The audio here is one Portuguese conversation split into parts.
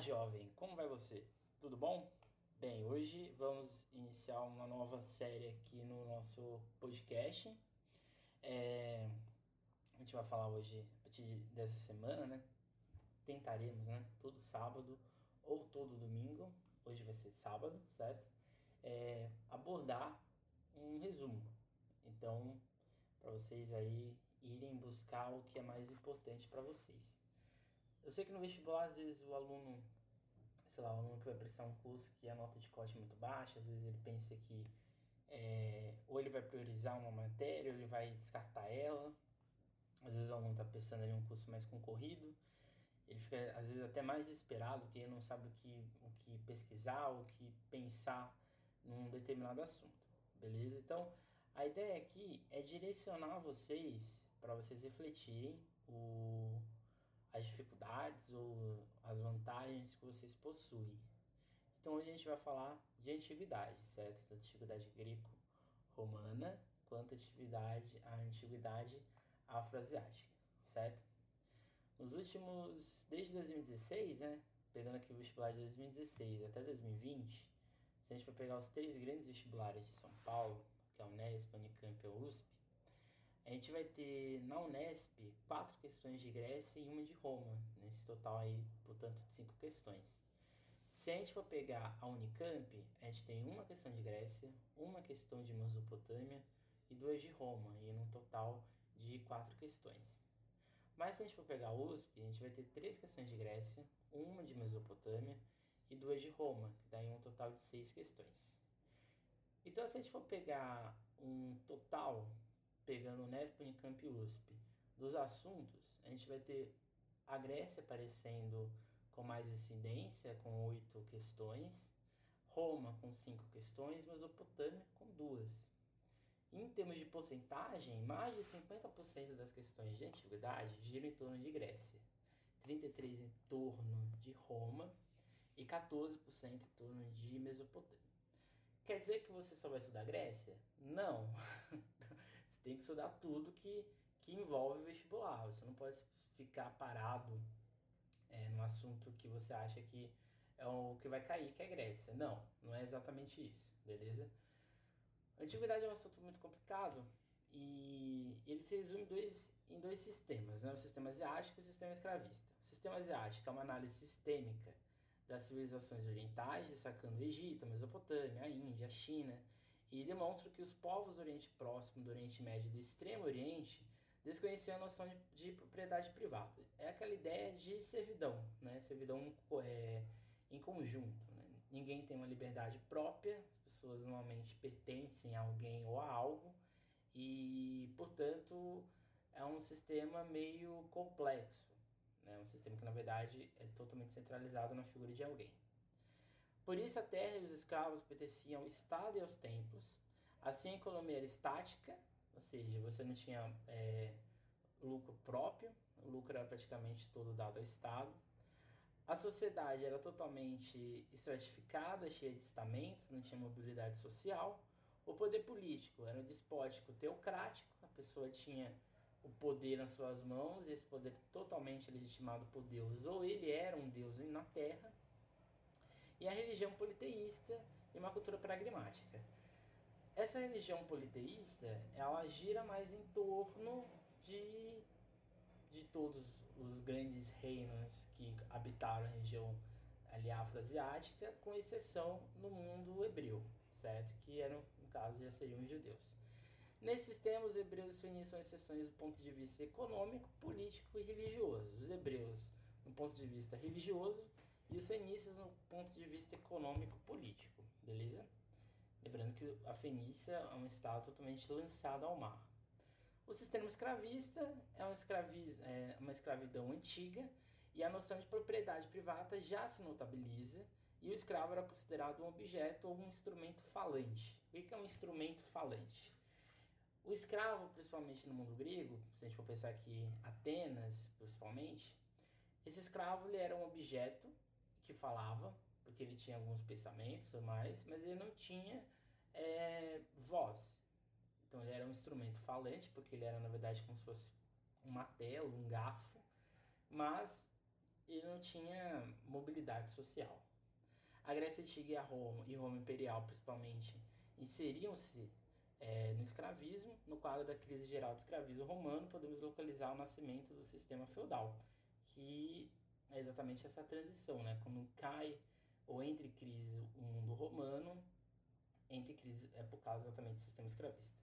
jovem, como vai você? Tudo bom? Bem, hoje vamos iniciar uma nova série aqui no nosso podcast. É, a gente vai falar hoje, a partir dessa semana, né? Tentaremos, né? Todo sábado ou todo domingo, hoje vai ser sábado, certo? É, abordar um resumo. Então, para vocês aí irem buscar o que é mais importante para vocês. Eu sei que no vestibular, às vezes, o aluno, sei lá, o aluno que vai prestar um curso que a nota de corte é muito baixa, às vezes ele pensa que é, ou ele vai priorizar uma matéria, ou ele vai descartar ela. Às vezes o aluno está pensando em um curso mais concorrido, ele fica às vezes até mais desesperado, porque ele não sabe o que, o que pesquisar, o que pensar num determinado assunto, beleza? Então, a ideia aqui é direcionar vocês para vocês refletirem o as dificuldades ou as vantagens que vocês possuem. Então hoje a gente vai falar de antiguidade, certo? Da antiguidade greco-romana quanto a antiguidade, antiguidade afroasiática, certo? Nos últimos, desde 2016, né? Pegando aqui o vestibular de 2016 até 2020, se a gente for pegar os três grandes vestibulares de São Paulo, que é a Unesp, Unicamp e a USP, a gente vai ter na Unesp quatro questões de Grécia e uma de Roma, nesse total aí, portanto, de cinco questões. Se a gente for pegar a Unicamp, a gente tem uma questão de Grécia, uma questão de Mesopotâmia e duas de Roma, e num total de quatro questões. Mas se a gente for pegar a USP, a gente vai ter três questões de Grécia, uma de Mesopotâmia e duas de Roma, que dá um total de seis questões. Então, se a gente for pegar um total pegando Unesp, Unicamp e USP, dos assuntos, a gente vai ter a Grécia aparecendo com mais incidência, com oito questões, Roma com cinco questões, Mesopotâmia com duas. Em termos de porcentagem, mais de 50% das questões de antiguidade giram em torno de Grécia, 33% em torno de Roma e 14% em torno de Mesopotâmia. Quer dizer que você só vai estudar Grécia? Não. você tem que estudar tudo que, que envolve o vestibular. Você não pode ficar parado é, no assunto que você acha que é o que vai cair, que é Grécia. Não, não é exatamente isso, beleza? A antiguidade é um assunto muito complicado e ele se resume em dois, em dois sistemas, né? o sistema asiático e o sistema escravista. O sistema asiático é uma análise sistêmica das civilizações orientais, destacando o Egito, a Mesopotâmia, a Índia, a China, e demonstra que os povos do Oriente Próximo, do Oriente Médio e do Extremo Oriente desconheciam a noção de, de, propriedade privada. É aquela ideia de servidão, né? servidão é, em conjunto. Né? Ninguém tem uma liberdade própria, as pessoas normalmente pertencem a alguém ou a algo, e, portanto, é um sistema meio complexo. Né? Um sistema que, na verdade, é totalmente centralizado na figura de alguém. Por isso, a terra e os escravos pertenciam ao Estado e aos templos. Assim, a economia era estática, ou seja, você não tinha é, lucro próprio, o lucro era praticamente todo dado ao Estado. A sociedade era totalmente estratificada, cheia de estamentos, não tinha mobilidade social. O poder político era um despótico teocrático, a pessoa tinha o poder nas suas mãos, esse poder totalmente legitimado por Deus, ou ele era um Deus na terra, e a religião politeísta e uma cultura pragmática. Essa religião politeísta, ela gira mais em torno de, de todos os grandes reinos que habitaram a região ali afroasiática, com exceção no mundo hebreu, certo? Que eram, no caso, já seriam os judeus. Nesse sistema, os hebreus fenícios são exceções do ponto de vista econômico, político e religioso. Os hebreus, no ponto de vista religioso, e os fenícios, no ponto de vista econômico político, beleza? Lembrando que a Fenícia é um estado totalmente lançado ao mar. O sistema escravista é uma, escravi é uma escravidão antiga e a noção de propriedade privada já se notabiliza e o escravo era considerado um objeto ou um instrumento falante. O que é um instrumento falante? O escravo, principalmente no mundo grego, se a gente for pensar aqui Atenas, principalmente, esse escravo ele era um objeto que falava, porque ele tinha alguns pensamentos ou mais, mas ele não tinha é, voz. Então ele era um instrumento falante, porque ele era na verdade como se fosse uma tela, um garfo, mas ele não tinha mobilidade social. A Grécia Antiga e a Roma, e Roma Imperial, principalmente, inseriam-se é, no escravismo. No quadro da crise geral do escravismo romano, podemos localizar o nascimento do sistema feudal, que é exatamente essa transição, né? Quando cai ou entre crise o mundo romano, entre crise é por causa exatamente do sistema escravista.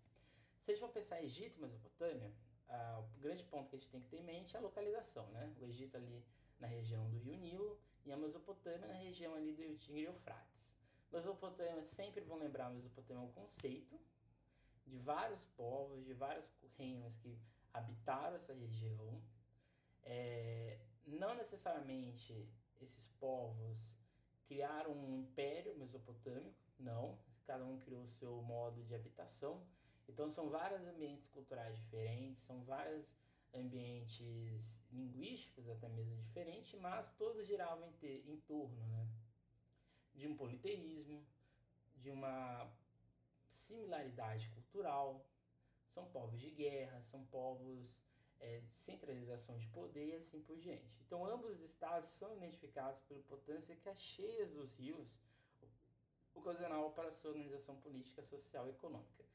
Se a gente for pensar Egito e Mesopotâmia, ah, o grande ponto que a gente tem que ter em mente é a localização, né? O Egito ali na região do Rio Nilo e a Mesopotâmia na região ali do Tigre e Eufrates. Mesopotâmia, sempre vão lembrar, Mesopotâmia é um conceito de vários povos, de vários reinos que habitaram essa região. É, não necessariamente esses povos criaram um império mesopotâmico, não. Cada um criou o seu modo de habitação. Então são vários ambientes culturais diferentes, são vários ambientes linguísticos até mesmo diferentes, mas todos giravam em, ter, em torno né, de um politeísmo, de uma similaridade cultural. São povos de guerra, são povos é, centralização de poder e assim por diante. Então, ambos os estados são identificados pela potência que as cheias dos rios ocasional para sua organização política, social e econômica.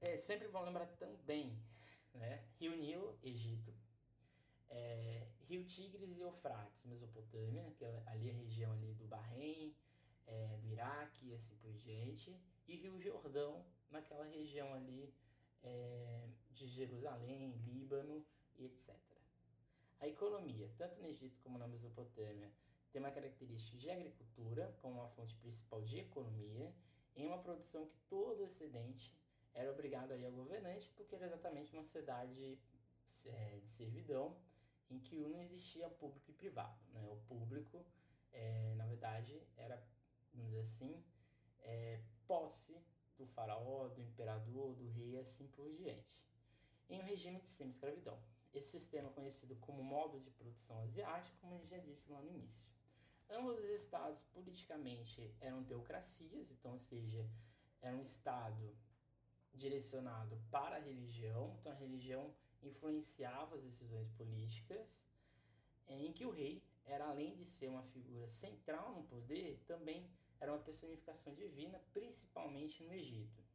É, sempre bom lembrar também, né? Rio Nilo, Egito, é, Rio Tigres e Eufrates, Mesopotâmia, que é ali a região ali do Bahrein, é, do Iraque e assim por diante, e Rio Jordão, naquela região ali é, de Jerusalém, Líbano e etc. A economia, tanto no Egito como na Mesopotâmia, tem uma característica de agricultura como uma fonte principal de economia, em uma produção que todo o Ocidente era obrigado a ir ao governante, porque era exatamente uma sociedade é, de servidão em que não existia público e privado. Né? O público, é, na verdade, era, vamos dizer assim, é, posse do faraó, do imperador, do rei assim por diante. Em um regime de semi-escravidão. Esse sistema é conhecido como modo de produção asiático, como gente já disse lá no início. Ambos os estados politicamente eram teocracias, então, ou seja, era um estado direcionado para a religião, então a religião influenciava as decisões políticas, em que o rei era além de ser uma figura central no poder, também era uma personificação divina, principalmente no Egito.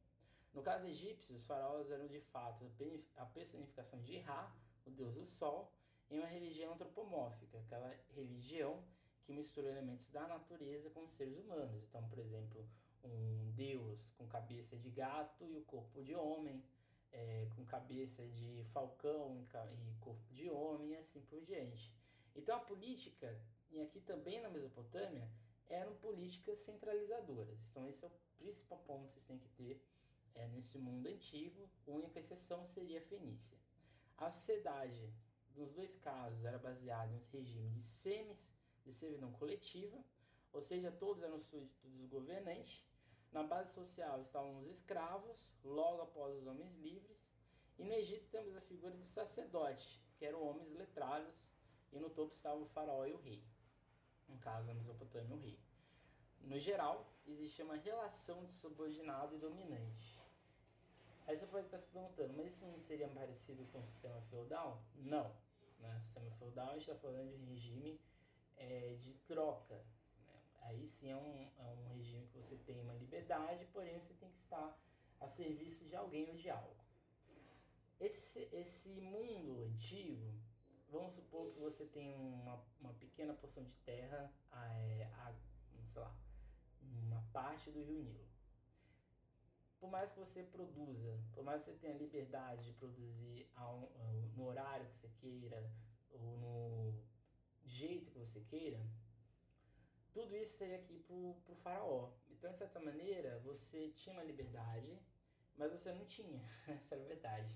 No caso egípcio, os faraós eram de fato a personificação de Ra, o deus do sol, em uma religião antropomórfica, aquela religião que mistura elementos da natureza com os seres humanos. Então, por exemplo, um deus com cabeça de gato e o corpo de homem, é, com cabeça de falcão e corpo de homem, e assim por diante. Então, a política, e aqui também na Mesopotâmia, eram políticas centralizadoras. Então, esse é o principal ponto que vocês têm que ter é, nesse mundo antigo. A única exceção seria a Fenícia. A sociedade, nos dois casos, era baseada em um regime de semis de servidão coletiva, ou seja, todos eram súditos dos governantes. Na base social estavam os escravos, logo após os homens livres. E no Egito temos a figura do sacerdote, que eram homens letrados, e no topo estava o faraó e o rei no caso a Mesopotâmia, o rei. No geral, existia uma relação de subordinado e dominante. Aí você pode estar se perguntando, mas isso não seria parecido com o sistema feudal? Não. Né? O sistema feudal a gente está falando de regime é, de troca. Né? Aí sim é um, é um regime que você tem uma liberdade, porém você tem que estar a serviço de alguém ou de algo. Esse, esse mundo antigo vamos supor que você tem uma, uma pequena porção de terra, é, a, sei lá, uma parte do Rio Nilo. Por mais que você produza, por mais que você tenha liberdade de produzir no horário que você queira, ou no jeito que você queira, tudo isso teria que ir pro, pro faraó. Então, de certa maneira, você tinha uma liberdade, mas você não tinha. Essa era a verdade.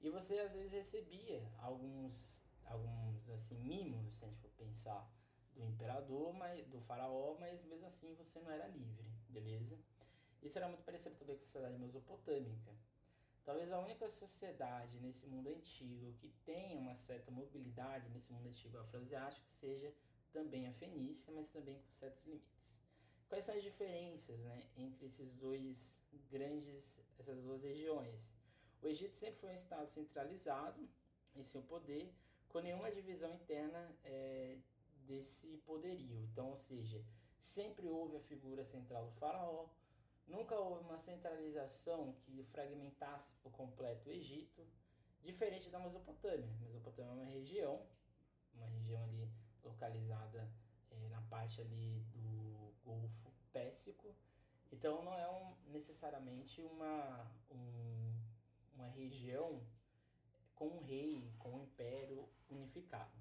E você às vezes recebia alguns alguns assim mimos, se a gente for pensar, do imperador, mas, do faraó, mas mesmo assim você não era livre, beleza? Isso era muito parecido também com a sociedade mesopotâmica. Talvez a única sociedade nesse mundo antigo que tenha uma certa mobilidade nesse mundo antigo afroasiático seja também a Fenícia, mas também com certos limites. Quais são as diferenças né, entre esses dois grandes, essas duas regiões? O Egito sempre foi um estado centralizado em seu poder, com nenhuma divisão interna é, desse poderio. Então, ou seja, sempre houve a figura central do faraó, nunca houve uma centralização que fragmentasse por completo o Egito, diferente da Mesopotâmia. A Mesopotâmia é uma região, uma região ali localizada é, na parte ali do Golfo Pérsico, então não é um, necessariamente uma, um, uma região com um rei, com um império unificado.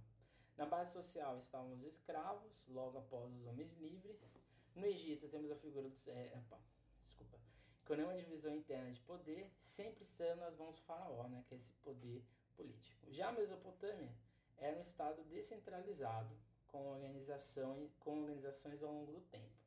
Na base social estavam os escravos, logo após os homens livres. No Egito temos a figura dos. É, desculpa. Com nenhuma divisão interna de poder, sempre sendo nas mãos do faraó, né, que é esse poder político. Já a Mesopotâmia era um estado descentralizado, com, organização, com organizações ao longo do tempo.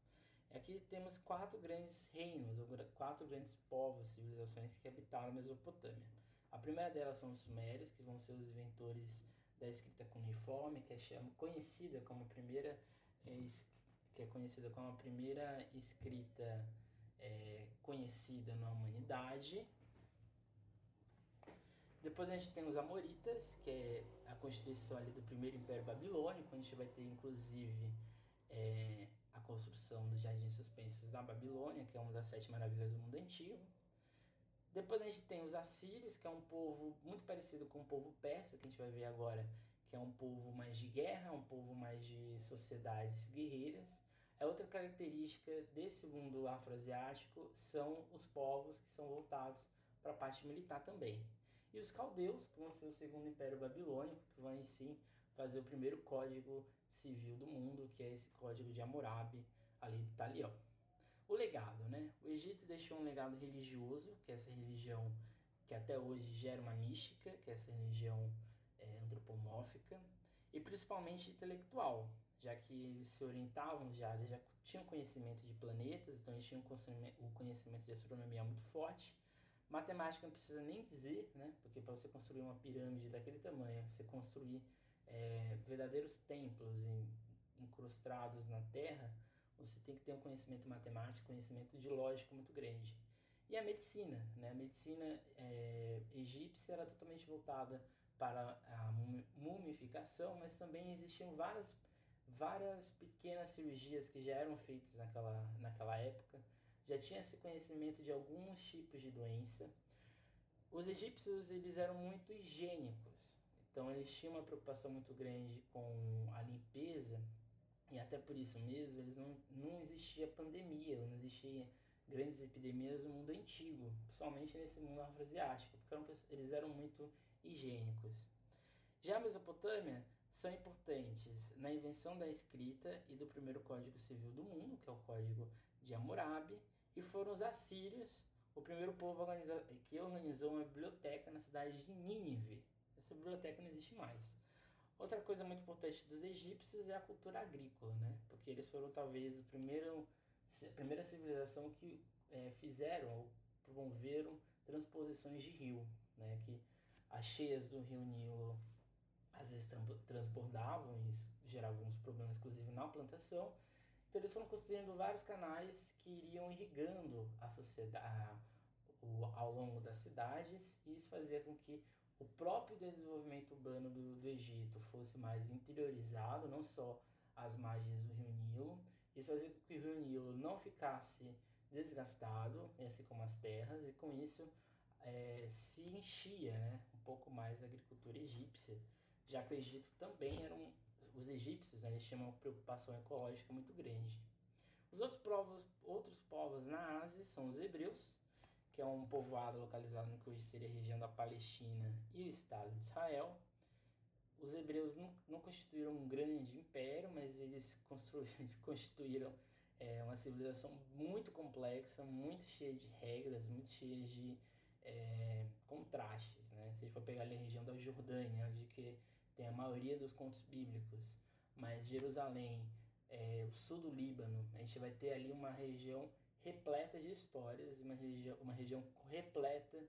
Aqui temos quatro grandes reinos, quatro grandes povos, civilizações que habitaram a Mesopotâmia. A primeira delas são os Sumérios, que vão ser os inventores da escrita cuneiforme, que é chama, conhecida como a primeira é, que é conhecida como a primeira escrita é, conhecida na humanidade. Depois a gente tem os Amoritas, que é a constituição ali do primeiro Império Babilônico, a gente vai ter inclusive é, a construção dos Jardins Suspensos da Babilônia, que é uma das sete maravilhas do mundo antigo. Depois a gente tem os assírios, que é um povo muito parecido com o povo persa, que a gente vai ver agora, que é um povo mais de guerra, um povo mais de sociedades guerreiras. A outra característica desse mundo afroasiático são os povos que são voltados para a parte militar também. E os caldeus, que vão ser o segundo império babilônico, que vão sim fazer o primeiro código civil do mundo, que é esse código de Hammurabi ali do Talião. O legado, né? O Egito deixou um legado religioso, que é essa religião que até hoje gera uma mística, que é essa religião é, antropomórfica, e principalmente intelectual, já que eles se orientavam já, eles já tinham conhecimento de planetas, então eles tinham o conhecimento de astronomia muito forte. Matemática não precisa nem dizer, né? Porque para você construir uma pirâmide daquele tamanho, você construir é, verdadeiros templos em, incrustados na terra, você tem que ter um conhecimento matemático, conhecimento de lógica muito grande. E a medicina, né? A medicina é, egípcia era totalmente voltada para a mumificação, mas também existiam várias, várias pequenas cirurgias que já eram feitas naquela, naquela época. Já tinha esse conhecimento de alguns tipos de doença. Os egípcios eles eram muito higiênicos, então eles tinham uma preocupação muito grande com a limpeza e até por isso mesmo eles não, não existia pandemia, não existia grandes epidemias no mundo antigo, principalmente nesse mundo afroasiático, porque eles eram muito higiênicos. Já a Mesopotâmia são importantes na invenção da escrita e do primeiro código civil do mundo, que é o código de Hammurabi, e foram os assírios, o primeiro povo que organizou uma biblioteca na cidade de Nínive, essa biblioteca não existe mais. Outra coisa muito importante dos egípcios é a cultura agrícola, né? Porque eles foram talvez o primeiro, a primeira civilização que é, fizeram ou promoveram transposições de rio, né? Que as cheias do rio Nilo às vezes transbordavam e geravam uns problemas, inclusive na plantação. Então eles foram construindo vários canais que iriam irrigando a sociedade ao longo das cidades e isso fazia com que o próprio desenvolvimento urbano do, do Egito fosse mais interiorizado, não só as margens do rio Nilo. Isso fazia com que o rio Nilo não ficasse desgastado, assim como as terras, e com isso é, se enchia né, um pouco mais a agricultura egípcia, já que o Egito também era um, os egípcios né, eles tinham uma preocupação ecológica muito grande. Os outros povos, outros povos na Ásia são os hebreus, que é um povoado localizado no que hoje seria a região da Palestina e o Estado de Israel. Os hebreus não, não constituíram um grande império, mas eles, eles constituíram é, uma civilização muito complexa, muito cheia de regras, muito cheia de é, contrastes. Né? Se a gente for pegar ali a região da Jordânia, onde que tem a maioria dos contos bíblicos, mas Jerusalém, é, o sul do Líbano, a gente vai ter ali uma região repleta de histórias, uma região, uma região repleta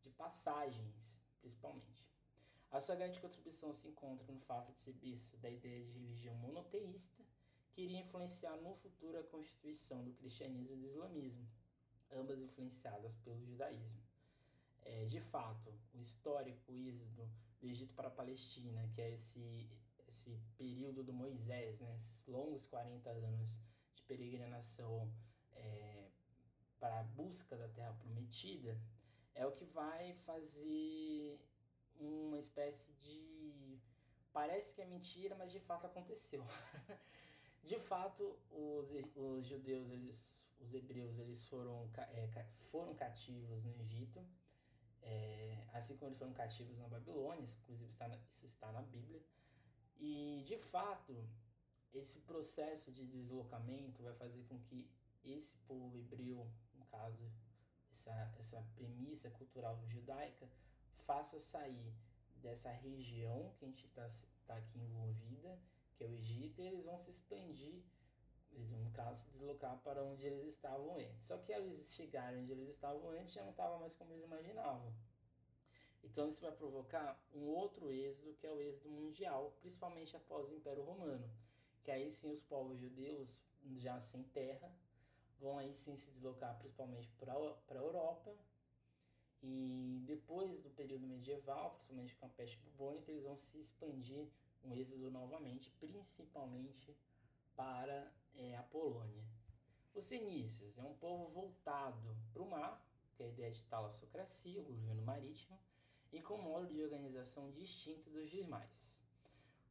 de passagens, principalmente. A sua grande contribuição se encontra no fato de ser berço da ideia de religião monoteísta, que iria influenciar no futuro a constituição do cristianismo e do islamismo, ambas influenciadas pelo judaísmo. É, de fato, o histórico êxodo do Egito para a Palestina, que é esse, esse período do Moisés, né? Esses longos 40 anos de peregrinação é, para a busca da Terra Prometida, é o que vai fazer uma espécie de. Parece que é mentira, mas de fato aconteceu. de fato, os, os judeus, eles, os hebreus, eles foram, é, foram cativos no Egito, é, assim como eles foram cativos na Babilônia, inclusive está na, isso está na Bíblia. E de fato, esse processo de deslocamento vai fazer com que esse povo hebreu, no caso, essa, essa premissa cultural judaica, faça sair dessa região que a gente está tá aqui envolvida, que é o Egito, e eles vão se expandir, eles vão, no caso, se deslocar para onde eles estavam antes. Só que ao eles chegarem onde eles estavam antes, já não estava mais como eles imaginavam. Então isso vai provocar um outro êxodo, que é o êxodo mundial, principalmente após o Império Romano, que aí sim os povos judeus, já sem terra, vão aí sim se deslocar principalmente para a Europa, e depois do período medieval, principalmente com a peste bubônica, eles vão se expandir um êxodo novamente, principalmente para é, a Polônia. Os fenícios é um povo voltado para o mar, que é a ideia de talassocracia, o governo marítimo, e com modo de organização distinto dos demais.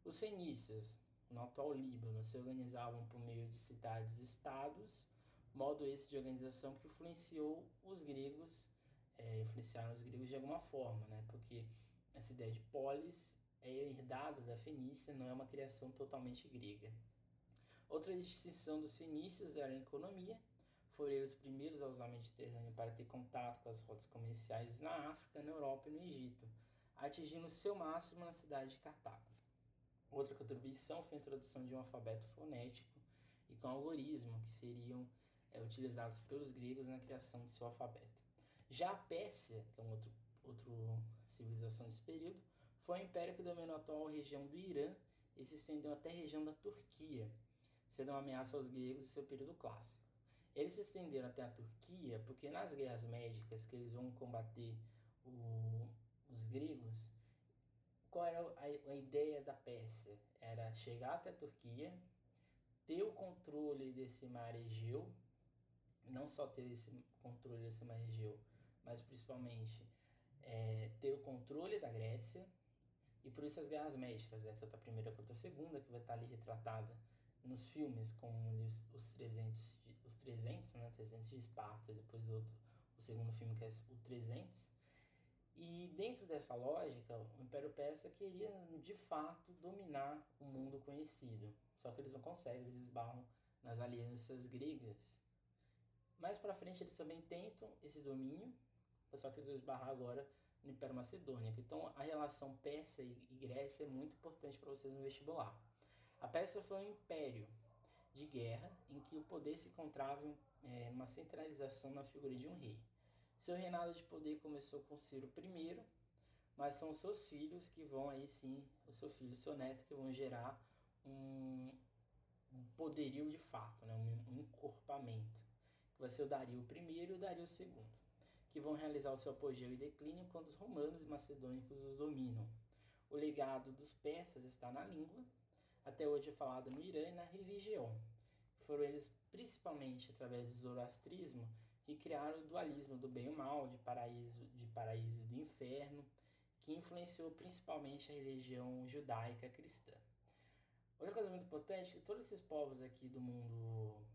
Os fenícios, no atual Líbano, se organizavam por meio de cidades-estados, modo esse de organização que influenciou os gregos é, influenciaram os gregos de alguma forma, né? Porque essa ideia de polis é herdada da Fenícia, não é uma criação totalmente grega. Outra distinção dos fenícios era a economia. Foram os primeiros a usar o Mediterrâneo para ter contato com as rotas comerciais na África, na Europa e no Egito, atingindo seu máximo na cidade de Cartago. Outra contribuição foi a introdução de um alfabeto fonético e com algoritmo, que seriam é, utilizados pelos gregos na criação de seu alfabeto. Já a Pérsia, que é uma outro, outra civilização desse período, foi um império que dominou a atual região do Irã e se estendeu até a região da Turquia, sendo uma ameaça aos gregos em seu período clássico. Eles se estenderam até a Turquia porque nas guerras médicas que eles vão combater o, os gregos, qual era a, a, ideia da Pérsia? Era chegar até a Turquia, ter o controle desse mar Egeu, não só ter esse controle desse mar Egeu, mas principalmente é, ter o controle da Grécia e por isso as guerras médicas, né? tanto a primeira quanto a segunda, que vai estar ali retratada nos filmes com os, os 300, os 300, né? 300 de Esparta, depois outro, o segundo filme que é o 300. E dentro dessa lógica, o Império Persa queria de fato dominar o mundo conhecido. Só que eles não conseguem, eles esbarram nas alianças gregas. Mais para frente eles também tentam esse domínio, só que eles vão esbarrar agora no Império Macedônico. Então a relação Pérsia e Grécia é muito importante para vocês no vestibular. A Pérsia foi um império de guerra em que o poder se encontrava é, uma centralização na figura de um rei. Seu reinado de poder começou com Ciro I, mas são seus filhos que vão aí sim, o seu filho e seu neto, que vão gerar um, um poderio de fato, né? um, um encorpamento, que vai ser o Dario I e o Dario II que vão realizar o seu apogeu e declínio quando os romanos e macedônicos os dominam. O legado dos persas está na língua, até hoje é falado no Irã e na religião. Foram eles, principalmente através do zoroastrismo, que criaram o dualismo do bem e o mal, de paraíso, de paraíso e do inferno, que influenciou principalmente a religião judaica cristã. Outra coisa muito importante que todos esses povos aqui do mundo,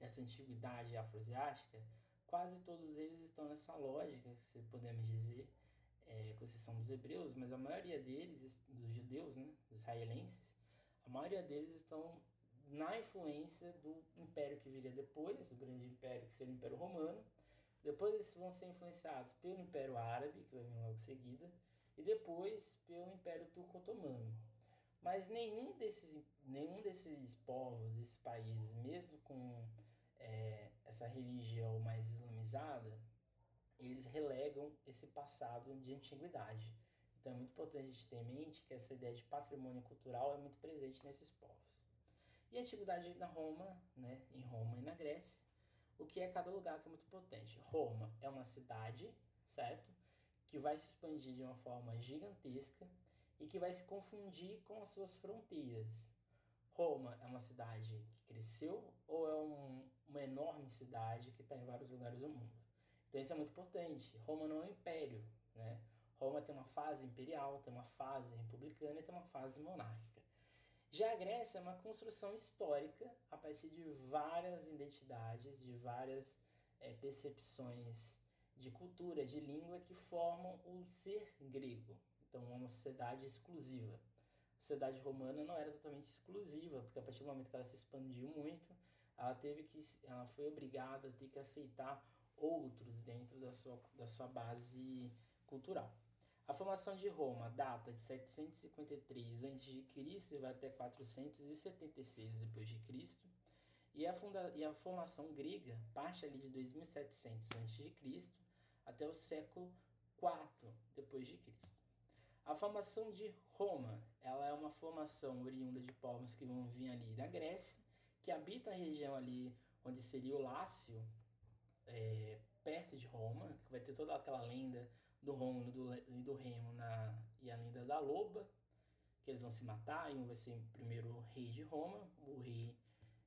dessa antiguidade afroasiática, quase todos eles estão nessa lógica, se podemos dizer, é, com exceção dos hebreus, mas a maioria deles, dos judeus, né, dos israelenses, a maioria deles estão na influência do império que viria depois, o grande império que seria o Império Romano. Depois eles vão ser influenciados pelo Império Árabe, que vai vir logo em seguida, e depois pelo Império Turco-Otomano. Mas nenhum desses, nenhum desses povos, desses países, mesmo com é, essa religião mais islamizada, eles relegam esse passado de antiguidade. Então é muito importante a gente ter em mente que essa ideia de patrimônio cultural é muito presente nesses povos. E a antiguidade na Roma, né, em Roma e na Grécia, o que é cada lugar que é muito importante. Roma é uma cidade, certo? Que vai se expandir de uma forma gigantesca e que vai se confundir com as suas fronteiras. Roma é uma cidade que cresceu ou é um, uma enorme cidade que está em vários lugares do mundo? Então isso é muito importante. Roma não é um império, né? Roma tem uma fase imperial, tem uma fase republicana e tem uma fase monárquica. Já a Grécia é uma construção histórica a partir de várias identidades, de várias é, percepções de cultura, de língua que formam o ser grego. Então, é uma sociedade exclusiva. A sociedade romana não era totalmente exclusiva, porque a partir do momento que ela se expandiu muito, ela teve que, ela foi obrigada a ter que aceitar outros dentro da sua, da sua base cultural. A formação de Roma data de 753 a.C. e vai até 476 d.C. E a, funda e a formação grega parte ali de 2700 a.C. até o século IV Cristo. A formação de Roma, ela é uma formação oriunda de povos que vão vir ali da Grécia, que habitam a região ali onde seria o Lácio, é, perto de Roma, que vai ter toda aquela lenda do Rômulo e do Remo na, e a lenda da loba, que eles vão se matar, e um vai ser primeiro rei de Roma, o rei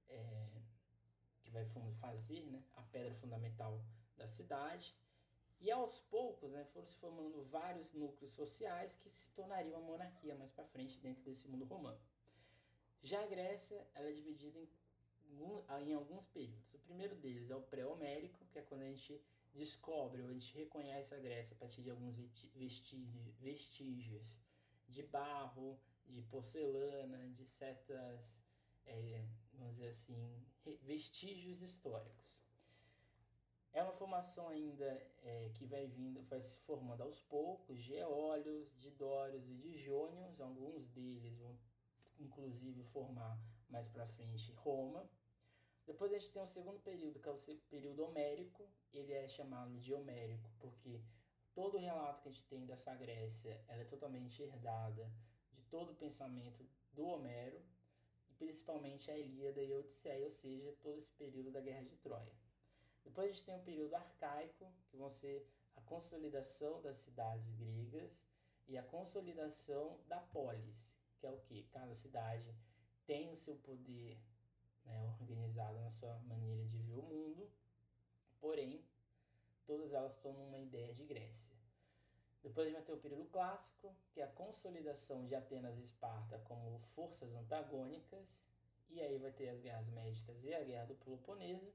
é, que vai fazer né, a pedra fundamental da cidade. E aos poucos né, foram se formando vários núcleos sociais que se tornariam uma monarquia mais para frente dentro desse mundo romano. Já a Grécia ela é dividida em, em alguns períodos. O primeiro deles é o pré-homérico, que é quando a gente descobre ou a gente reconhece a Grécia a partir de alguns vestígios, de barro, de porcelana, de certas, é, vamos dizer assim, vestígios históricos. É uma formação ainda é, que vai vindo, vai se formando aos poucos, de eólios, de dórios e de jônios, alguns deles vão inclusive formar mais para frente Roma. Depois a gente tem o segundo período, que é o período homérico, ele é chamado de homérico porque todo o relato que a gente tem dessa Grécia ela é totalmente herdada de todo o pensamento do Homero, e principalmente a Ilíada e a Odisseia, ou seja, todo esse período da Guerra de Troia. Depois a gente tem o período arcaico, que vão ser a consolidação das cidades gregas e a consolidação da polis, que é o que? Cada cidade tem o seu poder né, organizado na sua maneira de ver o mundo Porém, todas elas tomam uma ideia de Grécia. Depois a gente vai ter o período clássico, que é a consolidação de Atenas e Esparta como forças antagônicas, e aí vai ter as guerras médicas e a guerra do Peloponeso,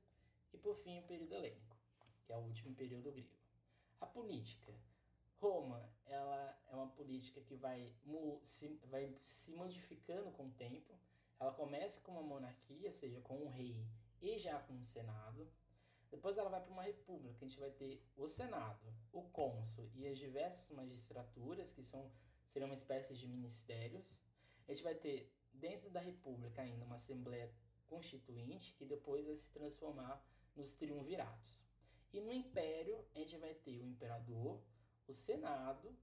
e por fim o período helênico, que é o último período grego. A política. Roma, ela é uma política que vai vai se modificando com o tempo. Ela começa com uma monarquia, ou seja, com um rei e já com um senado. Depois ela vai para uma república, a gente vai ter o Senado, o cônsul e as diversas magistraturas, que são seriam uma espécie de ministérios. A gente vai ter dentro da república ainda uma assembleia constituinte, que depois vai se transformar nos triunviratos. E no império, a gente vai ter o imperador, o senado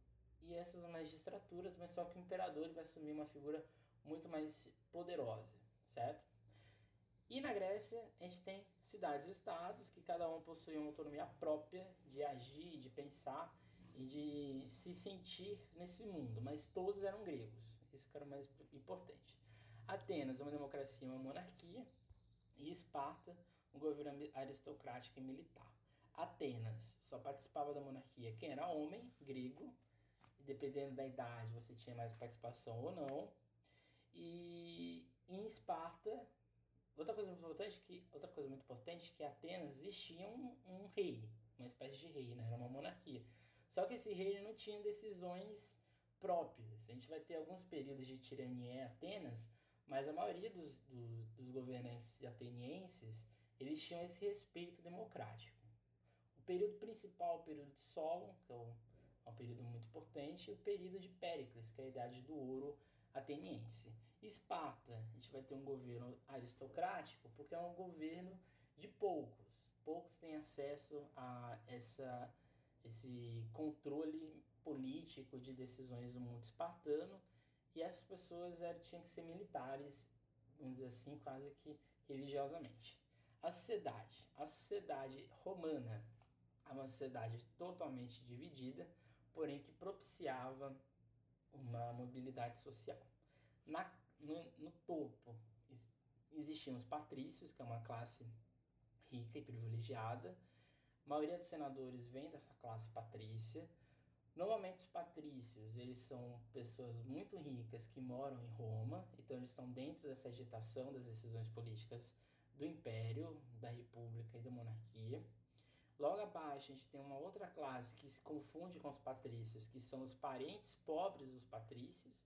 e essas magistraturas, mas só que o imperador vai assumir uma figura muito mais poderosa, certo? E na Grécia, a gente tem cidades-estados que cada um possui uma autonomia própria de agir, de pensar e de se sentir nesse mundo, mas todos eram gregos. Isso que era o mais importante. Atenas, uma democracia, uma monarquia, e Esparta, um governo aristocrático e militar. Atenas só participava da monarquia quem era homem, grego, e dependendo da idade você tinha mais participação ou não. E em Esparta Outra coisa muito importante que outra coisa muito importante é que Atenas existia um, um rei, uma espécie de rei, né? Era uma monarquia. Só que esse rei não tinha decisões próprias. A gente vai ter alguns períodos de tirania em Atenas, mas a maioria dos, dos, dos governantes atenienses eles tinham esse respeito democrático. O período principal, o período de Solon, que é um, é um período muito importante, e o período de Péricles, que é a idade do ouro ateniense. Esparta, a gente vai ter um governo aristocrático porque é um governo de poucos. Poucos têm acesso a essa, esse controle político de decisões do mundo espartano e essas pessoas eram, tinham que ser militares, vamos dizer assim, quase que religiosamente. A sociedade. A sociedade romana é uma sociedade totalmente dividida, porém que propiciava uma mobilidade social. Na, no, no topo existiam os patrícios, que é uma classe rica e privilegiada. A maioria dos senadores vem dessa classe patrícia. Normalmente os patrícios, eles são pessoas muito ricas que moram em Roma, então eles estão dentro dessa agitação das decisões políticas do império, da república e da monarquia. Logo abaixo a gente tem uma outra classe que se confunde com os patrícios, que são os parentes pobres dos patrícios.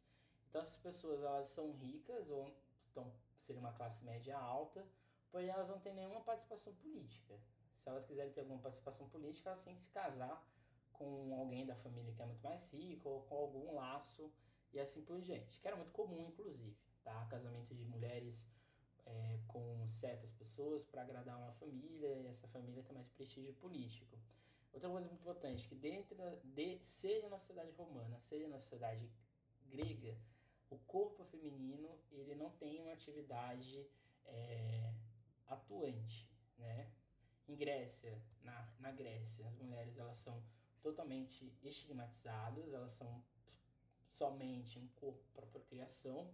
Então essas pessoas elas são ricas ou estão seria uma classe média alta, porém elas não têm nenhuma participação política. Se elas quiserem ter alguma participação política, elas têm que se casar com alguém da família que é muito mais rico ou com algum laço e assim por diante. Que era muito comum, inclusive, tá? Casamento de mulheres é, com certas pessoas para agradar uma família e essa família tem mais prestígio político. Outra coisa muito importante, que dentro de, seja na sociedade romana, seja na sociedade grega, o corpo feminino ele não tem uma atividade é, atuante, né? Em Grécia, na, na Grécia, as mulheres elas são totalmente estigmatizadas, elas são somente um corpo para procriação.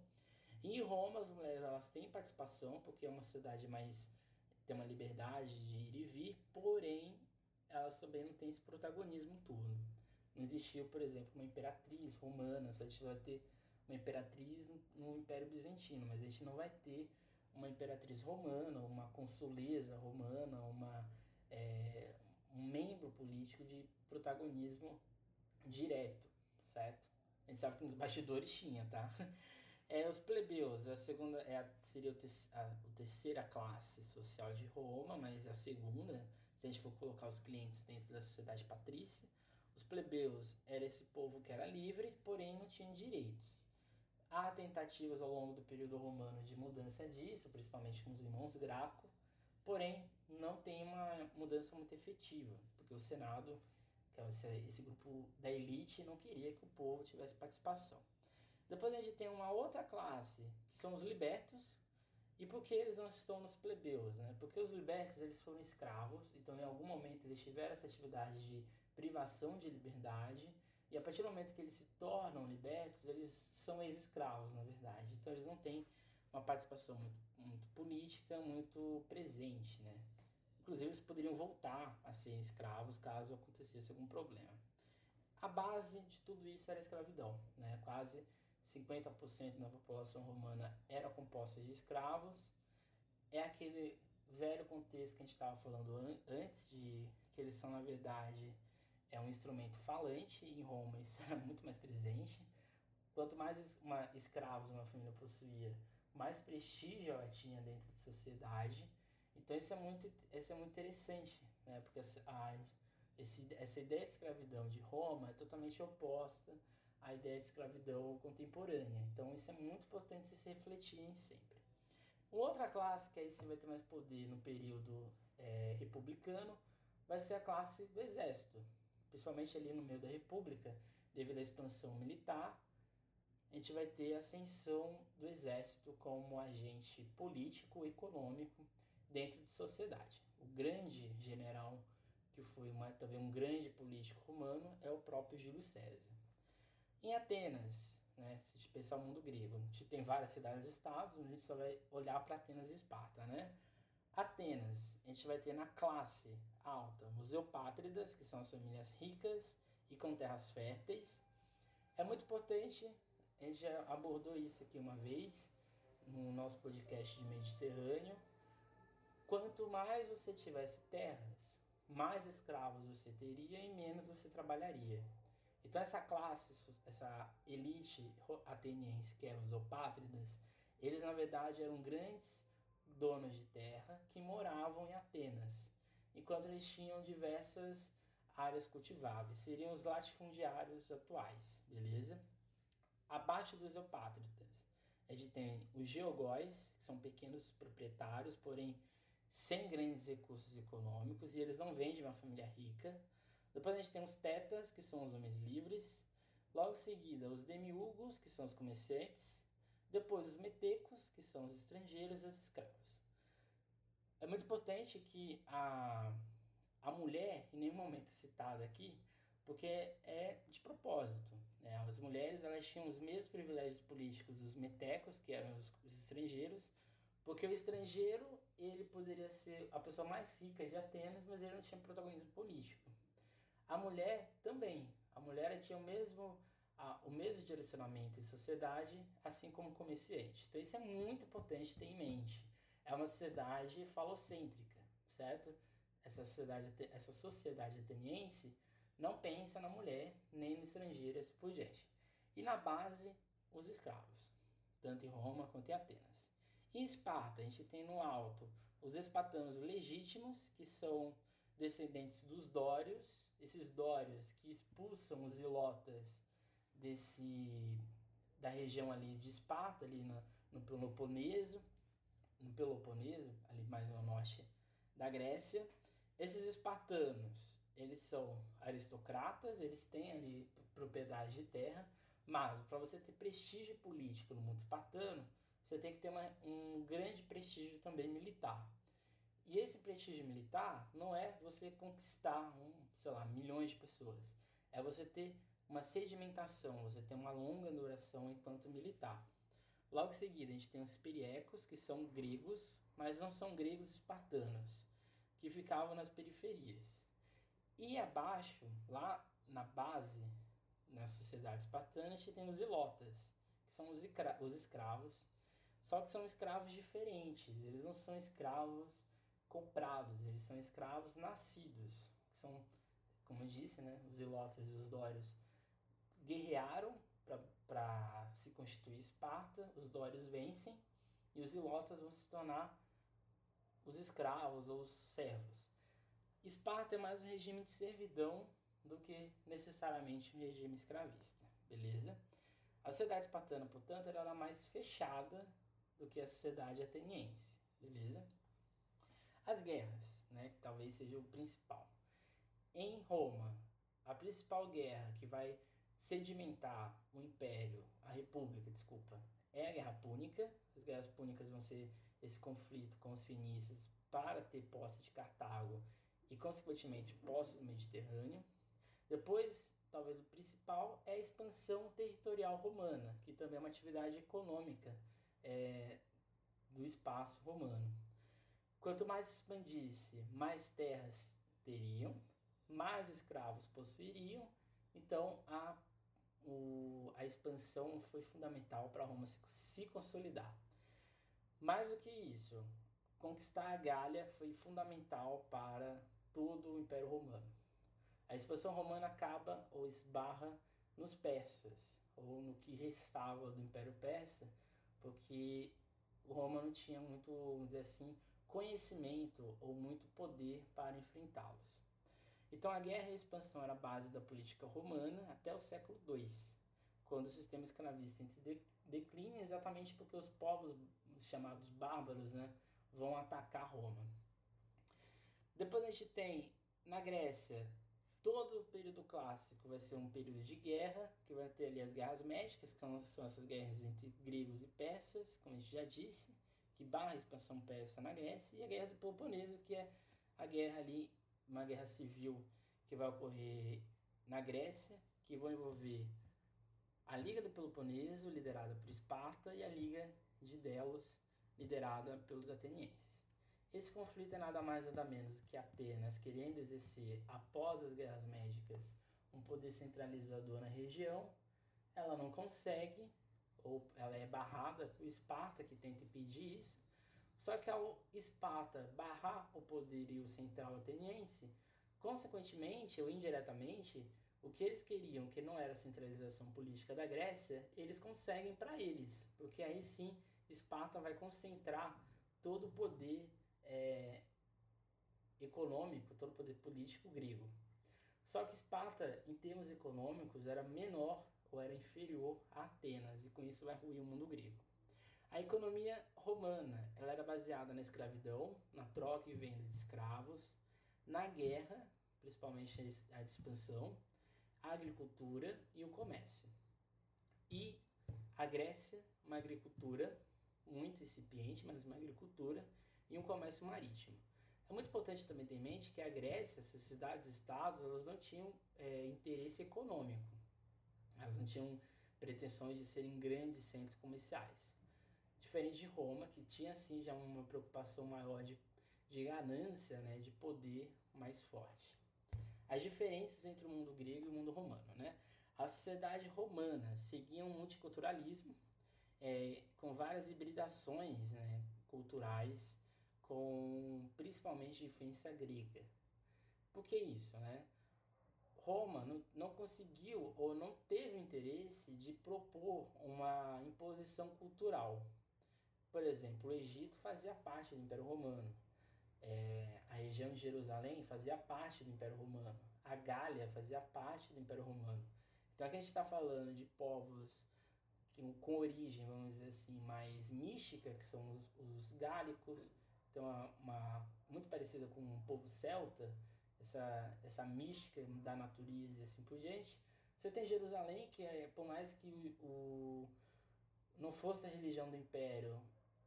Em Roma, as mulheres elas têm participação, porque é uma cidade mais tem uma liberdade de ir e vir, porém elas também não têm esse protagonismo todo. Não existiu, por exemplo, uma imperatriz romana, a gente vai ter uma imperatriz no Império Bizantino, mas a gente não vai ter uma imperatriz romana, uma consuleza romana, uma, é, um membro político de protagonismo direto, certo? A gente sabe que nos bastidores tinha, tá? É, os plebeus, a segunda é a, seria o te, a, a terceira classe social de Roma, mas a segunda, se a gente for colocar os clientes dentro da sociedade patrícia, os plebeus era esse povo que era livre, porém não tinha direitos. Há tentativas ao longo do período romano de mudança disso, principalmente com os irmãos Graco, porém não tem uma mudança muito efetiva, porque o Senado, que é esse, esse grupo da elite, não queria que o povo tivesse participação. Depois a gente tem uma outra classe, que são os libertos, e por que eles não estão nos plebeus? Né? Porque os libertos eles foram escravos, então em algum momento eles tiveram essa atividade de privação de liberdade, e a partir do momento que eles se tornam libertos, eles são ex-escravos, na verdade. Então eles não têm uma participação muito, muito política, muito presente, né? Inclusive eles poderiam voltar a ser escravos caso acontecesse algum problema. A base de tudo isso era a escravidão, né? Quase 50% da população romana era composta de escravos. É aquele velho contexto que a gente estava falando an antes de que eles são na verdade é um instrumento falante, em Roma isso era muito mais presente. Quanto mais uma, escravos uma família possuía, mais prestígio ela tinha dentro da sociedade. Então isso é muito, isso é muito interessante, né? porque a, esse, essa ideia de escravidão de Roma é totalmente oposta à ideia de escravidão contemporânea. Então isso é muito importante se refletir sempre. Outra classe que aí você vai ter mais poder no período é, republicano vai ser a classe do exército principalmente ali no meio da República, devido à expansão militar, a gente vai ter a ascensão do exército como agente político econômico dentro de sociedade. O grande general, que foi uma, também um grande político romano, é o próprio Júlio César. Em Atenas, né, se a gente pensar o mundo grego, a gente tem várias cidades-estados, mas a gente só vai olhar para Atenas e Esparta, né? Atenas, a gente vai ter na classe alta os eupátridas, que são as famílias ricas e com terras férteis. É muito importante, a gente já abordou isso aqui uma vez no nosso podcast de Mediterrâneo. Quanto mais você tivesse terras, mais escravos você teria e menos você trabalharia. Então essa classe, essa elite ateniense, que eram os eupátridas, eles na verdade eram grandes donos de terra que moravam em Atenas, enquanto eles tinham diversas áreas cultiváveis. Seriam os latifundiários atuais, beleza? Abaixo dos eupátritas, a gente tem os geogóis, que são pequenos proprietários, porém sem grandes recursos econômicos, e eles não vêm de uma família rica. Depois a gente tem os tetas, que são os homens livres. Logo em seguida, os demiurgos, que são os comerciantes. Depois os metecos, que são os estrangeiros e os escravos. É muito importante que a, a mulher em nenhum momento é citada aqui, porque é de propósito. Né? As mulheres elas tinham os mesmos privilégios políticos dos metecos, que eram os, os estrangeiros, porque o estrangeiro ele poderia ser a pessoa mais rica de Atenas, mas ele não tinha protagonismo político. A mulher também. A mulher tinha o mesmo, a, o mesmo direcionamento em sociedade, assim como o comerciante. Então isso é muito importante ter em mente. É uma sociedade falocêntrica, certo? Essa sociedade, essa sociedade ateniense não pensa na mulher nem no estrangeiro, assim por diante. E na base, os escravos, tanto em Roma quanto em Atenas. Em Esparta, a gente tem no alto os espartanos legítimos, que são descendentes dos dórios, esses dórios que expulsam os ilotas desse da região ali de Esparta, ali no, no Peloponeso, no Peloponeso, ali mais no norte da Grécia. Esses espartanos, eles são aristocratas, eles têm ali propriedade de terra, mas para você ter prestígio político no mundo espartano, você tem que ter uma, um grande prestígio também militar. E esse prestígio militar não é você conquistar, um, sei lá, milhões de pessoas. É você ter uma sedimentação, você ter uma longa duração enquanto militar. Logo em seguida, a gente tem os periecos, que são gregos, mas não são gregos espartanos, que ficavam nas periferias. E abaixo, lá na base, na sociedade espartana, a gente tem os ilotas, que são os, os escravos, só que são escravos diferentes, eles não são escravos comprados, eles são escravos nascidos, que são, como eu disse, né, os ilotas e os dórios guerrearam para se constituir Esparta, os dórios vencem e os ilotas vão se tornar os escravos ou os servos. Esparta é mais um regime de servidão do que necessariamente um regime escravista, beleza? A sociedade espartana, portanto, era mais fechada do que a sociedade ateniense, beleza? As guerras, né, que talvez seja o principal. Em Roma, a principal guerra que vai sedimentar o império, a república, desculpa, é a Guerra Púnica. As guerras púnicas vão ser esse conflito com os fenícios para ter posse de Cartago e, consequentemente, posse do Mediterrâneo. Depois, talvez o principal, é a expansão territorial romana, que também é uma atividade econômica é, do espaço romano. Quanto mais expandisse, mais terras teriam, mais escravos possuiriam, então a, o, a expansão foi fundamental para Roma se, se consolidar. Mais do que isso, conquistar a Gália foi fundamental para todo o Império Romano. A expansão romana acaba ou esbarra nos persas, ou no que restava do Império Persa, porque Roma não tinha muito, vamos dizer assim, conhecimento ou muito poder para enfrentá-los. Então a guerra e a expansão era a base da política romana até o século II, quando o sistema escravista declina exatamente porque os povos chamados bárbaros né, vão atacar Roma. Depois a gente tem na Grécia todo o período clássico vai ser um período de guerra, que vai ter ali as guerras médicas, que são essas guerras entre gregos e persas, como a gente já disse, que barra a expansão persa na Grécia, e a guerra do Peloponeso, que é a guerra ali, uma guerra civil que vai ocorrer na Grécia, que vai envolver a Liga do Peloponeso, liderada por Esparta, e a Liga de Delos, liderada pelos atenienses. Esse conflito é nada mais nada menos que Atenas querendo exercer, após as guerras médicas, um poder centralizador na região. Ela não consegue, ou ela é barrada por Esparta, que tenta impedir isso. Só que ao Esparta barrar o poderio central ateniense, consequentemente ou indiretamente, o que eles queriam, que não era a centralização política da Grécia, eles conseguem para eles, porque aí sim Esparta vai concentrar todo o poder é, econômico, todo o poder político grego. Só que Esparta, em termos econômicos, era menor ou era inferior a Atenas, e com isso vai ruir o mundo grego. A economia romana ela era baseada na escravidão, na troca e venda de escravos, na guerra, principalmente a expansão, a agricultura e o comércio. E a Grécia, uma agricultura muito incipiente, mas uma agricultura e um comércio marítimo. É muito importante também ter em mente que a Grécia, essas cidades-estados, elas não tinham é, interesse econômico. Elas não tinham pretensões de serem grandes centros comerciais. Diferente de Roma, que tinha assim já uma preocupação maior de, de ganância, né, de poder mais forte. As diferenças entre o mundo grego e o mundo romano, né? A sociedade romana seguia um multiculturalismo é, com várias hibridações né, culturais, com principalmente influência grega. Por que isso, né? Roma não, não conseguiu ou não teve interesse de propor uma imposição cultural. Por exemplo, o Egito fazia parte do Império Romano. É, a região de Jerusalém fazia parte do Império Romano. A Gália fazia parte do Império Romano. Então aqui a gente está falando de povos que, com origem, vamos dizer assim, mais mística, que são os, os gálicos, então uma, uma, muito parecida com o povo celta, essa, essa mística da natureza e assim por diante. Você tem Jerusalém, que é, por mais que o, não fosse a religião do império,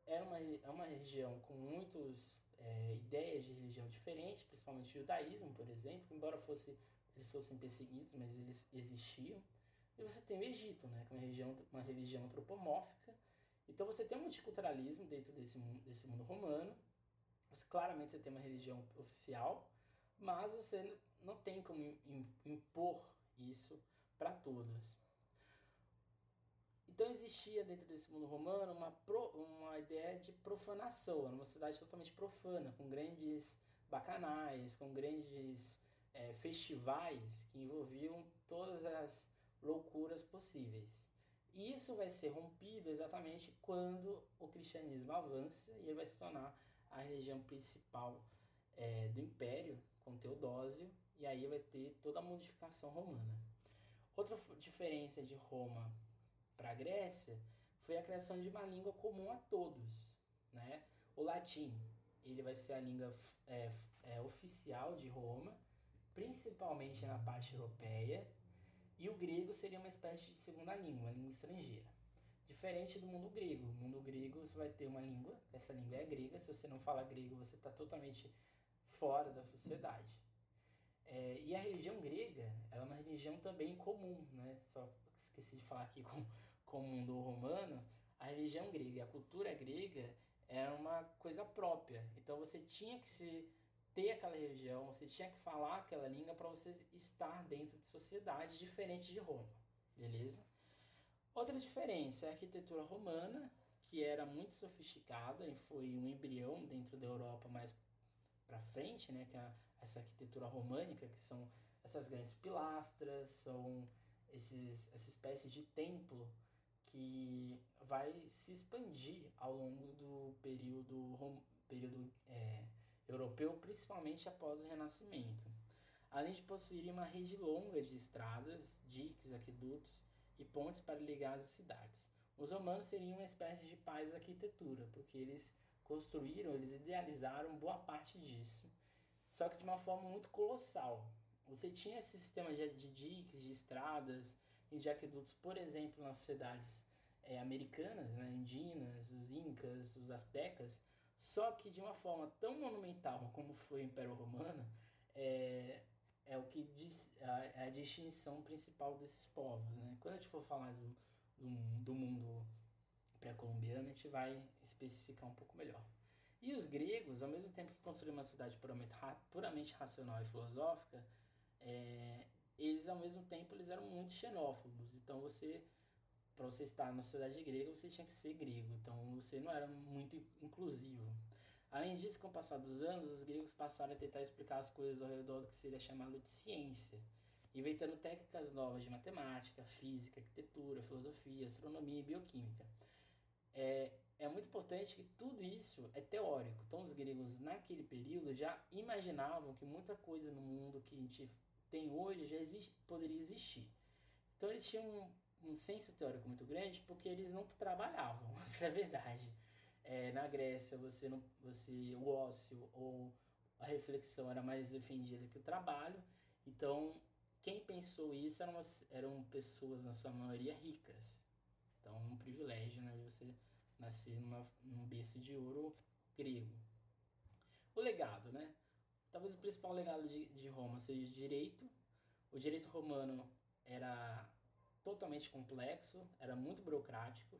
era uma, é uma região com muitas é, ideias de religião diferentes, principalmente o judaísmo, por exemplo, embora fosse, eles fossem perseguidos, mas eles existiam. E você tem o Egito, né, que é uma religião, uma religião antropomórfica. Então você tem um multiculturalismo dentro desse, desse mundo romano. Você, claramente você tem uma religião oficial, mas você não tem como impor isso para todos. Então existia dentro desse mundo romano uma, pro, uma ideia de profanação, era uma cidade totalmente profana, com grandes bacanais, com grandes é, festivais que envolviam todas as loucuras possíveis. E isso vai ser rompido exatamente quando o cristianismo avança e ele vai se tornar a religião principal é, do império, com Teodósio, e aí vai ter toda a modificação romana. Outra diferença de Roma para a Grécia foi a criação de uma língua comum a todos. Né? O latim ele vai ser a língua é, é, oficial de Roma, principalmente na parte europeia, e o grego seria uma espécie de segunda língua, uma língua estrangeira. Diferente do mundo grego. No mundo grego você vai ter uma língua, essa língua é grega, se você não fala grego você está totalmente fora da sociedade. É, e a religião grega, ela é uma religião também comum, né? Só esqueci de falar aqui com, com o mundo romano. A religião grega, a cultura grega era uma coisa própria. Então você tinha que se ter aquela religião, você tinha que falar aquela língua para você estar dentro de sociedade diferente de Roma, beleza? Outra diferença é a arquitetura romana, que era muito sofisticada e foi um embrião dentro da Europa mais para frente, né, que é essa arquitetura românica, que são essas grandes pilastras, são esses, essa espécie de templo que vai se expandir ao longo do período, período é, europeu, principalmente após o Renascimento. Além de possuir uma rede longa de estradas, diques, aquedutos e pontes para ligar as cidades. Os romanos seriam uma espécie de pais da arquitetura, porque eles construíram, eles idealizaram boa parte disso, só que de uma forma muito colossal. Você tinha esse sistema de, de diques, de estradas e de aquedutos, por exemplo, nas sociedades é, americanas, né, indinas, os incas, os astecas, só que de uma forma tão monumental como foi o Império Romano, é, é o que diz, é a distinção principal desses povos. Né? Quando a gente for falar do, do, do mundo pré-colombiano, a gente vai especificar um pouco melhor. E os gregos, ao mesmo tempo que construíram uma cidade puramente, puramente racional e filosófica, é, eles ao mesmo tempo eles eram muito xenófobos. Então você, para você estar na cidade grega, você tinha que ser grego. Então você não era muito inclusivo. Além disso, com o passar dos anos, os gregos passaram a tentar explicar as coisas ao redor do que seria chamado de ciência, inventando técnicas novas de matemática, física, arquitetura, filosofia, astronomia e bioquímica é, é muito importante que tudo isso é teórico. Então, os gregos, naquele período, já imaginavam que muita coisa no mundo que a gente tem hoje já existe, poderia existir. Então, eles tinham um, um senso teórico muito grande porque eles não trabalhavam, isso é verdade. É, na Grécia, você, não, você o ócio ou a reflexão era mais defendida que o trabalho. Então, quem pensou isso eram, eram pessoas, na sua maioria, ricas. Então, um privilégio, né, de você nascer numa, num berço de ouro grego. O legado, né? Talvez o principal legado de, de Roma seja o direito. O direito romano era totalmente complexo, era muito burocrático,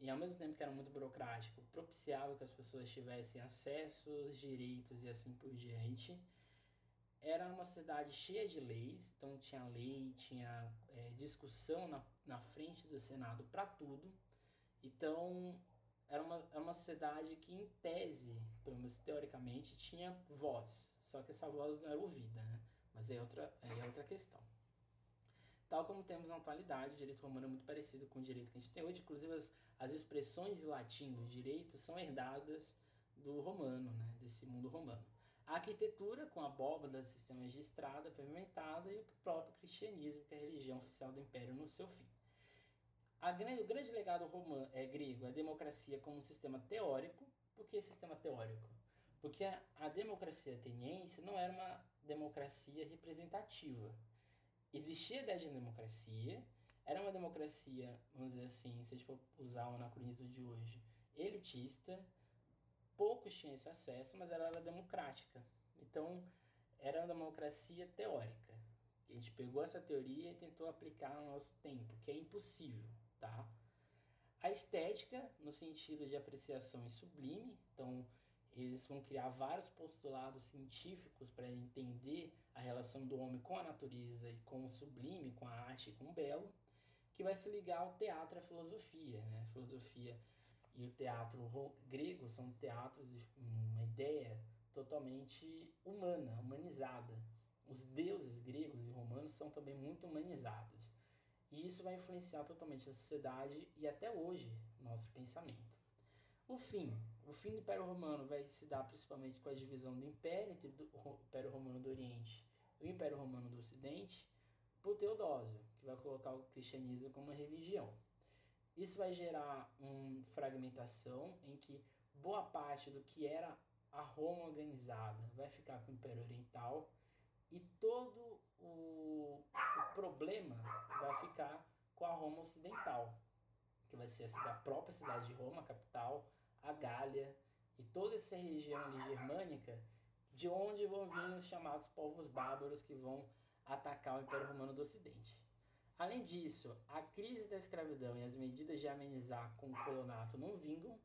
e ao mesmo tempo que era muito burocrático, propiciava que as pessoas tivessem acesso, direitos e assim por diante. Era uma cidade cheia de leis, então tinha lei, tinha é, discussão na, na frente do Senado para tudo. Então era uma, era uma cidade que, em tese, pelo menos teoricamente, tinha voz, só que essa voz não era ouvida, né? mas é outra, é outra questão. Tal como temos na atualidade, o direito romano é muito parecido com o direito que a gente tem hoje, inclusive as, as expressões em latim do direito são herdadas do romano, né? desse mundo romano. A arquitetura, com abóbada, sistemas de estrada pavimentada e o próprio cristianismo, que é a religião oficial do império no seu fim. Grande, o grande legado romano, é, grego é a democracia como um sistema teórico. Por que sistema teórico? Porque a, a democracia ateniense não era uma democracia representativa. Existia a ideia de democracia, era uma democracia, vamos dizer assim, se a gente for usar o anacronismo de hoje, elitista, poucos tinham esse acesso, mas ela era democrática. Então, era uma democracia teórica. A gente pegou essa teoria e tentou aplicar no nosso tempo, que é impossível tá? A estética, no sentido de apreciação e sublime, então eles vão criar vários postulados científicos para entender a relação do homem com a natureza e com o sublime, com a arte e com o belo, que vai se ligar ao teatro e à filosofia. Né? A filosofia e o teatro grego são teatros de uma ideia totalmente humana, humanizada. Os deuses gregos e romanos são também muito humanizados. E isso vai influenciar totalmente a sociedade e até hoje nosso pensamento. O fim. O fim do Império Romano vai se dar principalmente com a divisão do Império entre o Império Romano do Oriente e o Império Romano do Ocidente por Teodósio, que vai colocar o cristianismo como religião. Isso vai gerar uma fragmentação em que boa parte do que era a Roma organizada vai ficar com o Império Oriental e todo o, o problema vai ficar com a Roma Ocidental, que vai ser a própria cidade de Roma, a capital, a Gália e toda essa região ali germânica, de onde vão vir os chamados povos bárbaros que vão atacar o Império Romano do Ocidente. Além disso, a crise da escravidão e as medidas de amenizar com o colonato não vingam.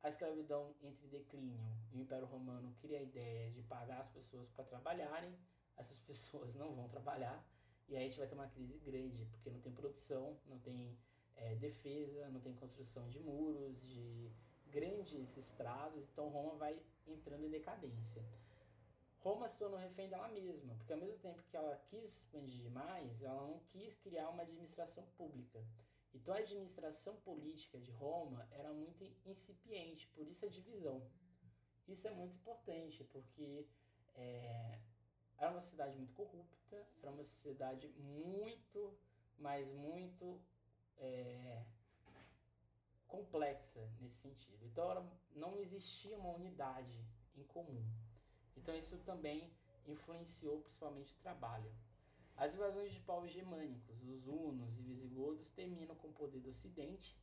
A escravidão entre declínio e o Império Romano cria a ideia de pagar as pessoas para trabalharem essas pessoas não vão trabalhar e aí a gente vai ter uma crise grande, porque não tem produção, não tem é, defesa, não tem construção de muros, de grandes estradas, então Roma vai entrando em decadência. Roma se tornou refém dela mesma, porque ao mesmo tempo que ela quis expandir demais, ela não quis criar uma administração pública. Então a administração política de Roma era muito incipiente, por isso a divisão. Isso é muito importante, porque é, era uma cidade muito corrupta, era uma cidade muito, mas muito é, complexa nesse sentido. Então era, não existia uma unidade em comum. Então isso também influenciou principalmente o trabalho. As invasões de povos germânicos, os hunos e visigodos, terminam com o poder do Ocidente,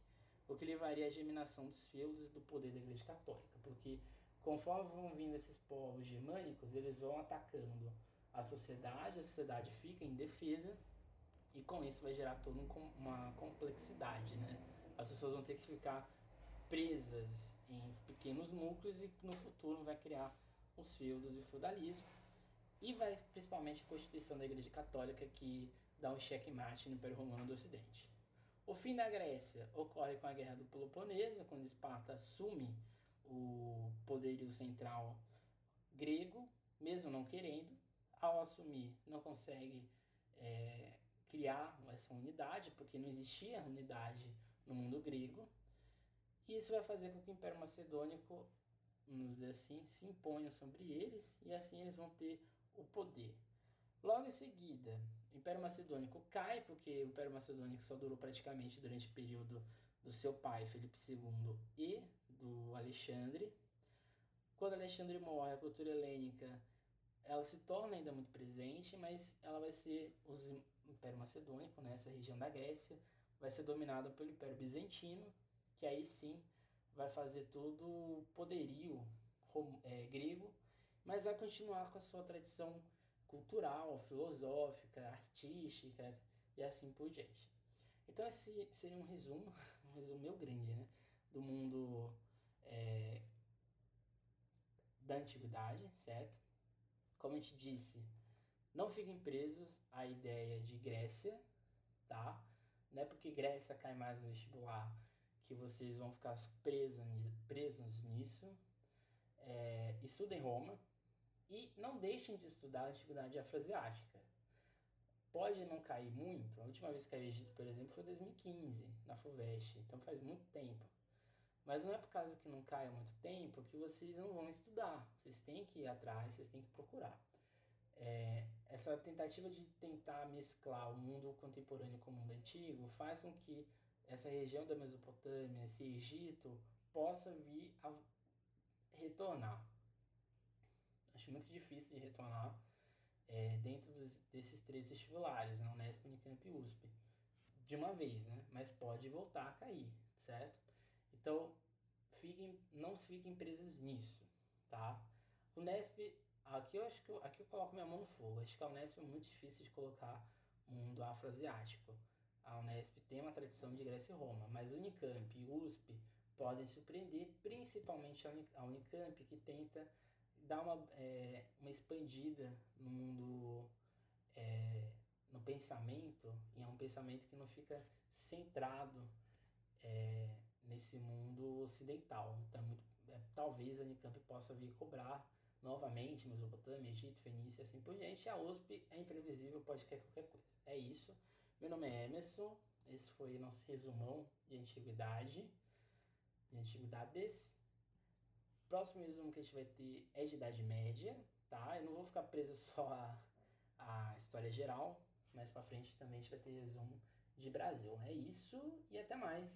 o que levaria à germinação dos feudos e do poder da Igreja Católica, porque conforme vão vindo esses povos germânicos, eles vão atacando a sociedade, a sociedade fica em defesa e com isso vai gerar toda uma complexidade, né? As pessoas vão ter que ficar presas em pequenos núcleos e no futuro vai criar os feudos e o feudalismo e vai principalmente a constituição da Igreja Católica que dá um checkmate no Império Romano do Ocidente. O fim da Grécia ocorre com a Guerra do Peloponeso, quando Esparta assume o poderio central grego, mesmo não querendo, ao assumir, não consegue é, criar essa unidade, porque não existia unidade no mundo grego. E isso vai fazer com que o Império Macedônico, vamos dizer assim, se imponha sobre eles e assim eles vão ter o poder. Logo em seguida, o Império Macedônico cai, porque o Império Macedônico só durou praticamente durante o período do seu pai, Felipe II, e do Alexandre. Quando Alexandre morre, a cultura helênica ela se torna ainda muito presente, mas ela vai ser o Império Macedônico, né, essa região da Grécia, vai ser dominada pelo Império Bizantino, que aí sim vai fazer todo o poderio é, grego, mas vai continuar com a sua tradição cultural, filosófica, artística, e assim por diante. Então esse seria um resumo, um resumo meio grande, né? Do mundo é, da antiguidade, certo? Como a gente disse, não fiquem presos à ideia de Grécia, tá? Não é porque Grécia cai mais no vestibular que vocês vão ficar presos, presos nisso. É, estudem Roma e não deixem de estudar a antiguidade afroasiática. Pode não cair muito. A última vez que caiu Egito, por exemplo, foi em 2015, na FUVEST. Então faz muito tempo. Mas não é por causa que não cai há muito tempo que vocês não vão estudar. Vocês têm que ir atrás, vocês têm que procurar. É, essa tentativa de tentar mesclar o mundo contemporâneo com o mundo antigo faz com que essa região da Mesopotâmia, esse Egito, possa vir a retornar. Acho muito difícil de retornar é, dentro dos, desses três vestibulares, né? Unesp, Unicamp e USP, de uma vez, né? Mas pode voltar a cair, certo? Então, fiquem, não fiquem presos nisso, tá? Unesp Aqui eu acho que eu, aqui eu coloco minha mão no fogo. Acho que a Unesp é muito difícil de colocar mundo afroasiático. A Unesp tem uma tradição de Grécia e Roma, mas Unicamp e USP podem surpreender, principalmente a Unicamp, que tenta dar uma, é, uma expandida no mundo, é, no pensamento, e é um pensamento que não fica centrado é, nesse mundo ocidental. Então, muito, é, talvez a Unicamp possa vir cobrar novamente Mesopotâmia, Egito, Fenícia, assim por diante. A USP é imprevisível, pode cair qualquer coisa. É isso. Meu nome é Emerson. Esse foi nosso resumão de antiguidade, de antiguidades. Próximo resumo que a gente vai ter é de Idade Média, tá? Eu não vou ficar preso só à, à história geral, mais para frente também a gente vai ter resumo de Brasil. É isso e até mais.